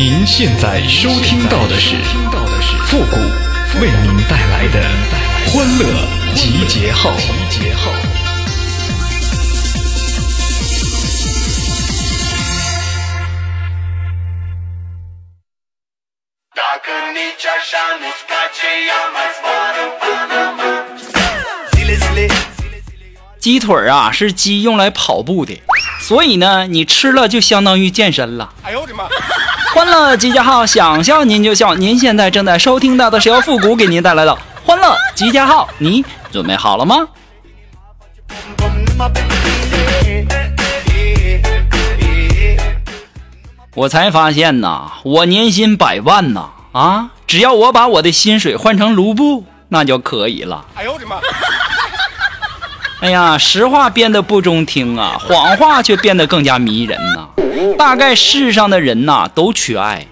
您现在收听到的是复古为您带来的欢乐集结号。鸡腿儿啊，是鸡用来跑步的，所以呢，你吃了就相当于健身了。哎呦我的妈！欢乐集结号，想笑您就笑。您现在正在收听到的是由复古给您带来的欢乐集结号，你准备好了吗？我才发现呐，我年薪百万呐啊！只要我把我的薪水换成卢布，那就可以了。哎呦我的妈！哎呀，实话变得不中听啊，谎话却变得更加迷人呐。大概世上的人呐都缺爱，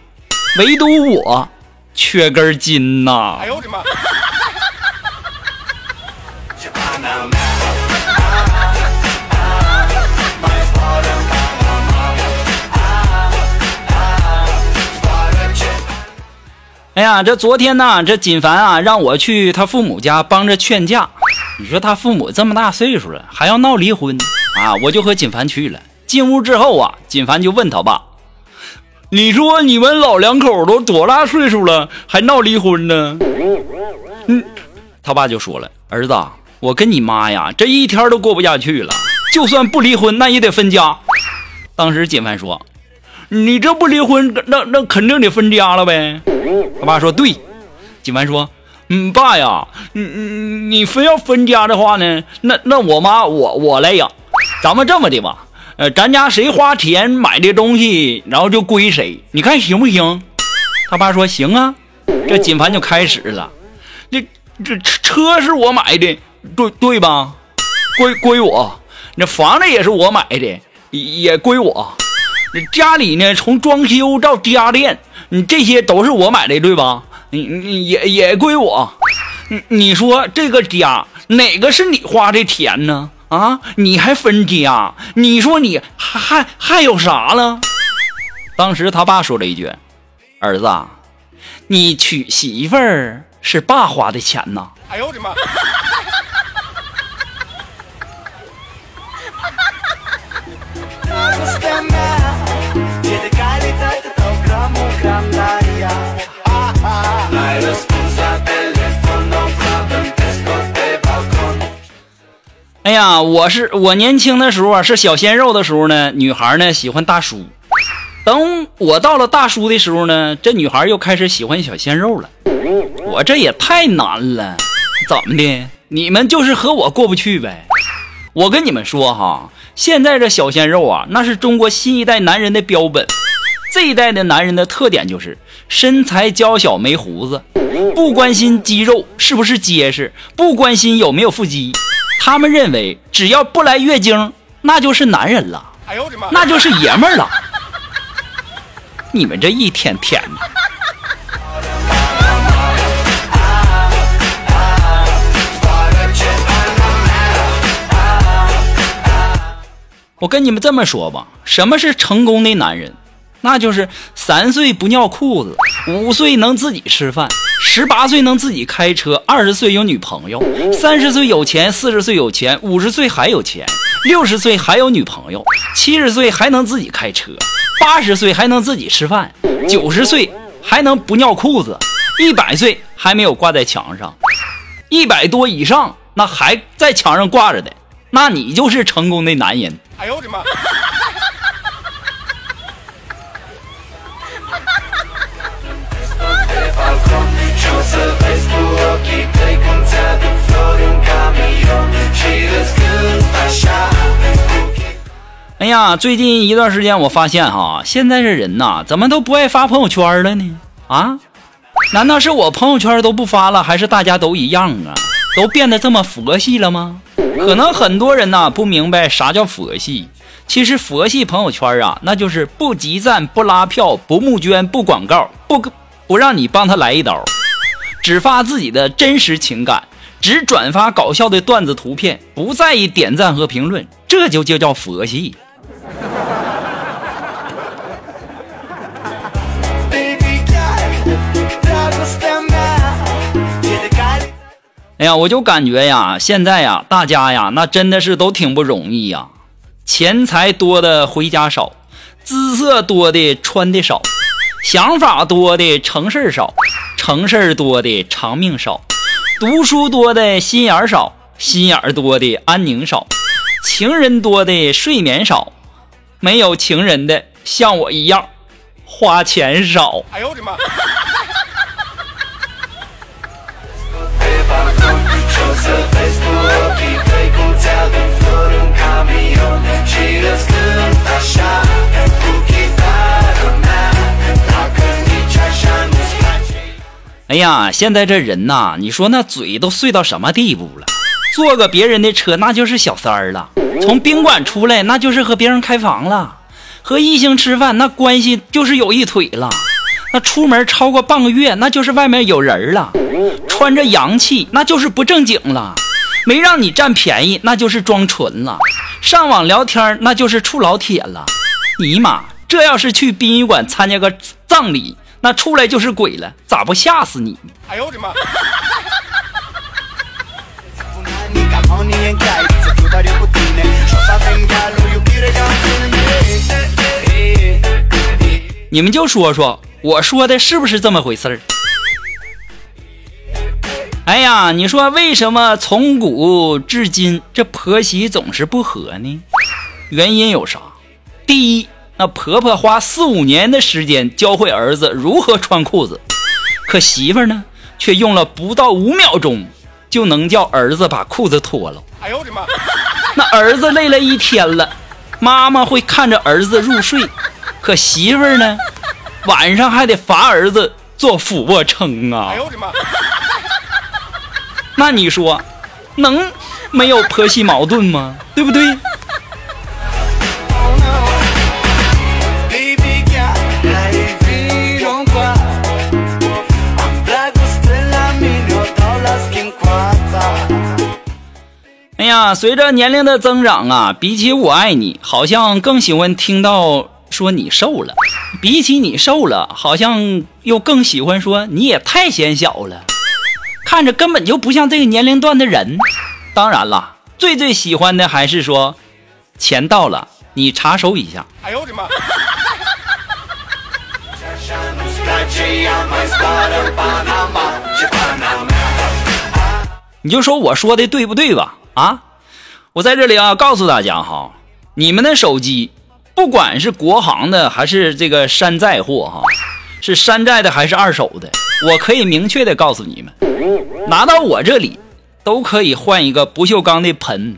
唯独我缺根筋呐。哎呦我的妈！哎呀，这昨天呢，这锦凡啊让我去他父母家帮着劝架。你说他父母这么大岁数了，还要闹离婚啊？我就和锦凡去了。进屋之后啊，锦凡就问他爸：“你说你们老两口都多大岁数了，还闹离婚呢？”嗯，他爸就说了：“儿子，我跟你妈呀，这一天都过不下去了。就算不离婚，那也得分家。”当时锦凡说：“你这不离婚，那那肯定得分家了呗。”他爸说：“对。”锦凡说。嗯，爸呀，你你你非要分家的话呢？那那我妈我我来养。咱们这么的吧，呃，咱家谁花钱买的东西，然后就归谁。你看行不行？他爸说行啊。这锦凡就开始了。这这车是我买的，对对吧？归归我。那房子也是我买的，也归我。家里呢，从装修到家电，你这些都是我买的，对吧？你你也也归我，你你说这个家哪个是你花的钱呢？啊，你还分家？你说你还还还有啥了？当时他爸说了一句：“儿子，你娶媳妇儿是爸花的钱呐。”哎呦我的妈！哎呀，我是我年轻的时候啊，是小鲜肉的时候呢，女孩呢喜欢大叔。等我到了大叔的时候呢，这女孩又开始喜欢小鲜肉了。我这也太难了，怎么的？你们就是和我过不去呗？我跟你们说哈，现在这小鲜肉啊，那是中国新一代男人的标本。这一代的男人的特点就是身材娇小没胡子，不关心肌肉是不是结实，不关心有没有腹肌。他们认为，只要不来月经，那就是男人了，哎呦我的妈，那就是爷们儿了。你们这一天天的，我跟你们这么说吧，什么是成功的男人？那就是三岁不尿裤子，五岁能自己吃饭，十八岁能自己开车，二十岁有女朋友，三十岁有钱，四十岁有钱，五十岁还有钱，六十岁还有女朋友，七十岁还能自己开车，八十岁还能自己吃饭，九十岁还能不尿裤子，一百岁还没有挂在墙上，一百多以上那还在墙上挂着的，那你就是成功的男人。哎呦我的妈！哎呀，最近一段时间我发现哈，现在这人呐，怎么都不爱发朋友圈了呢？啊？难道是我朋友圈都不发了，还是大家都一样啊？都变得这么佛系了吗？可能很多人呐不明白啥叫佛系。其实佛系朋友圈啊，那就是不集赞、不拉票、不募捐、不广告、不不让你帮他来一刀。只发自己的真实情感，只转发搞笑的段子图片，不在意点赞和评论，这就就叫佛系。哎呀，我就感觉呀，现在呀，大家呀，那真的是都挺不容易呀，钱财多的回家少，姿色多的穿的少，想法多的成事少，成事多的长命少。读书多的心眼少，心眼多的安宁少，情人多的睡眠少，没有情人的像我一样花钱少。哎呦我的妈！哎呀，现在这人呐，你说那嘴都碎到什么地步了？坐个别人的车那就是小三儿了，从宾馆出来那就是和别人开房了，和异性吃饭那关系就是有一腿了，那出门超过半个月那就是外面有人了，穿着洋气那就是不正经了，没让你占便宜那就是装纯了，上网聊天那就是处老铁了。尼玛，这要是去殡仪馆参加个葬礼。那出来就是鬼了，咋不吓死你？哎呦我的妈！你们就说说，我说的是不是这么回事儿？哎呀，你说为什么从古至今这婆媳总是不和呢？原因有啥？第一。那婆婆花四五年的时间教会儿子如何穿裤子，可媳妇呢，却用了不到五秒钟就能叫儿子把裤子脱了。哎呦我的妈！那儿子累了一天了，妈妈会看着儿子入睡，可媳妇呢，晚上还得罚儿子做俯卧撑啊！哎呦我的妈！那你说，能没有婆媳矛盾吗？对不对？随着年龄的增长啊，比起我爱你，好像更喜欢听到说你瘦了；比起你瘦了，好像又更喜欢说你也太显小了，看着根本就不像这个年龄段的人。当然了，最最喜欢的还是说钱到了，你查收一下。哎呦我的妈！你就说我说的对不对吧？啊，我在这里啊，告诉大家哈，你们的手机，不管是国行的还是这个山寨货哈，是山寨的还是二手的，我可以明确的告诉你们，拿到我这里，都可以换一个不锈钢的盆。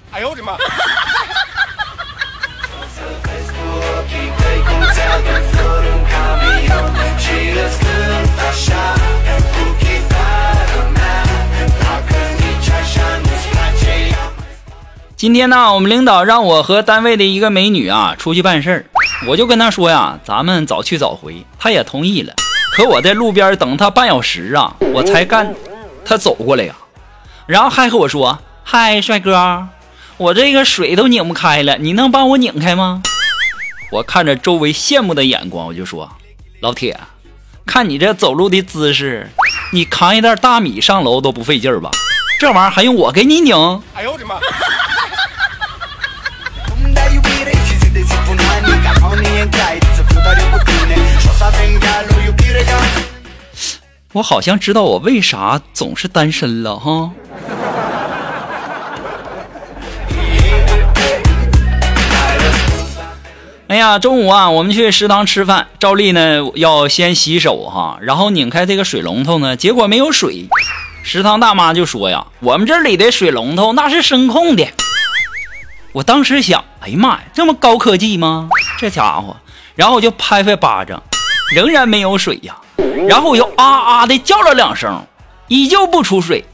今天呢，我们领导让我和单位的一个美女啊出去办事儿，我就跟她说呀，咱们早去早回，她也同意了。可我在路边等她半小时啊，我才干，她走过来呀，然后还和我说：“嗨，帅哥，我这个水都拧不开了，你能帮我拧开吗？”我看着周围羡慕的眼光，我就说：“老铁，看你这走路的姿势，你扛一袋大米上楼都不费劲儿吧？这玩意儿还用我给你拧？”哎呦我的妈！我好像知道我为啥总是单身了哈。哎呀，中午啊，我们去食堂吃饭，照例呢要先洗手哈，然后拧开这个水龙头呢，结果没有水。食堂大妈就说呀：“我们这里的水龙头那是声控的。”我当时想，哎呀妈呀，这么高科技吗？这家伙，然后我就拍拍巴掌，仍然没有水呀。然后我又啊啊的叫了两声，依旧不出水。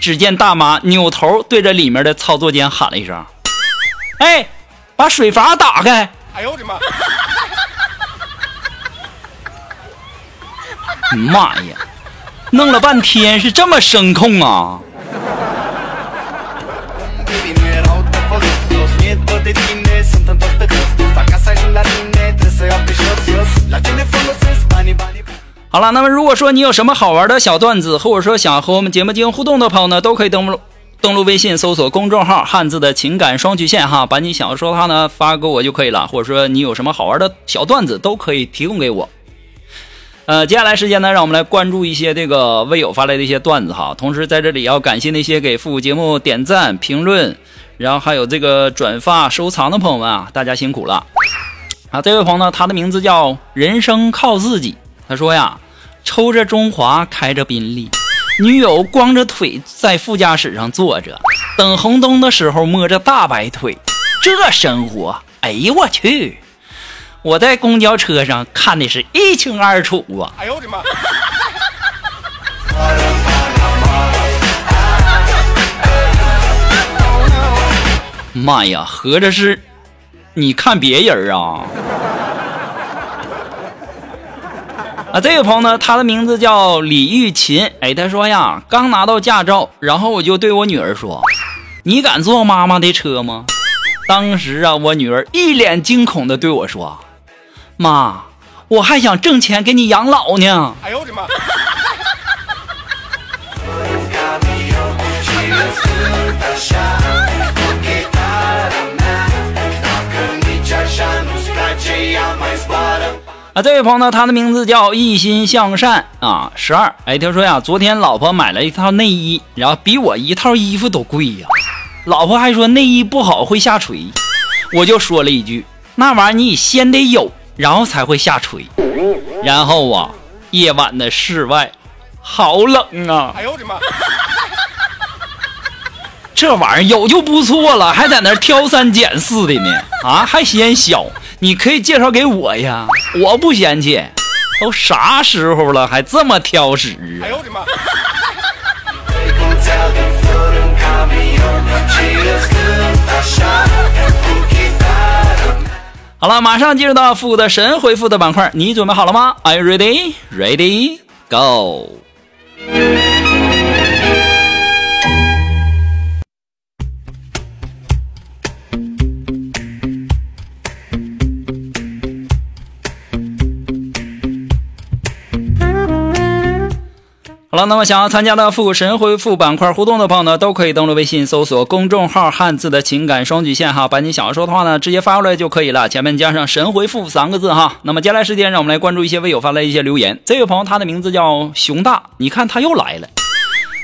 只见大妈扭头对着里面的操作间喊了一声：“哎，把水阀打开！”哎呦我的妈！妈呀，弄了半天是这么声控啊！好了，那么如果说你有什么好玩的小段子，或者说想和我们节目进行互动的朋友呢，都可以登录登录微信搜索公众号“汉字的情感双曲线”哈，把你想要说的话呢发给我就可以了，或者说你有什么好玩的小段子都可以提供给我。呃，接下来时间呢，让我们来关注一些这个微友发来的一些段子哈，同时在这里要感谢那些给复古节目点赞、评论，然后还有这个转发、收藏的朋友们啊，大家辛苦了。啊，这位朋友呢，他的名字叫人生靠自己，他说呀。抽着中华，开着宾利，女友光着腿在副驾驶上坐着，等红灯的时候摸着大白腿，这生活，哎呦我去！我在公交车上看的是一清二楚啊！哎呦我的妈！妈呀，合着是你看别人啊？啊，这位朋友呢，他的名字叫李玉琴。哎，他说呀，刚拿到驾照，然后我就对我女儿说：“你敢坐妈妈的车吗？”当时啊，我女儿一脸惊恐的对我说：“妈，我还想挣钱给你养老呢。”哎呦我的妈！啊，这位朋友呢，他的名字叫一心向善啊，十二。哎，他说呀，昨天老婆买了一套内衣，然后比我一套衣服都贵呀。老婆还说内衣不好会下垂，我就说了一句，那玩意儿你先得有，然后才会下垂。然后啊，夜晚的室外好冷啊！哎呦我的妈！这玩意儿有就不错了，还在那挑三拣四的呢啊，还嫌小。你可以介绍给我呀，我不嫌弃。都啥时候了，还这么挑食？哎呦我的妈！好了，马上进入到复古的神回复的板块，你准备好了吗？Are you ready? Ready? Go! 好了，那么想要参加的复古神回复板块互动的朋友呢，都可以登录微信搜索公众号“汉字的情感双曲线”哈，把你想要说的话呢直接发过来就可以了，前面加上“神回复”三个字哈。那么接下来时间，让我们来关注一些微友发来一些留言。这位朋友他的名字叫熊大，你看他又来了。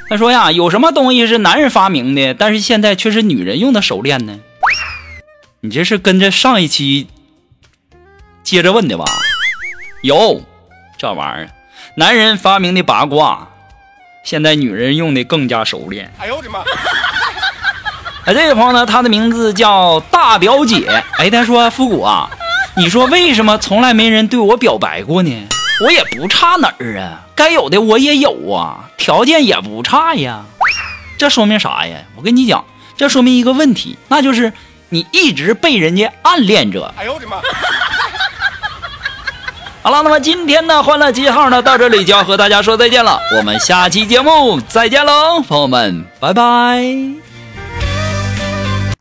他说呀，有什么东西是男人发明的，但是现在却是女人用的手链呢？你这是跟着上一期接着问的吧？有这玩意儿，男人发明的八卦。现在女人用的更加熟练。哎呦我的妈！哎，这位朋友呢，他的名字叫大表姐。哎，他说复古啊，你说为什么从来没人对我表白过呢？我也不差哪儿啊，该有的我也有啊，条件也不差呀。这说明啥呀？我跟你讲，这说明一个问题，那就是你一直被人家暗恋着。哎呦我的妈！好了，那么今天的欢乐记号呢，到这里就要和大家说再见了。我们下期节目再见喽，朋友们，拜拜。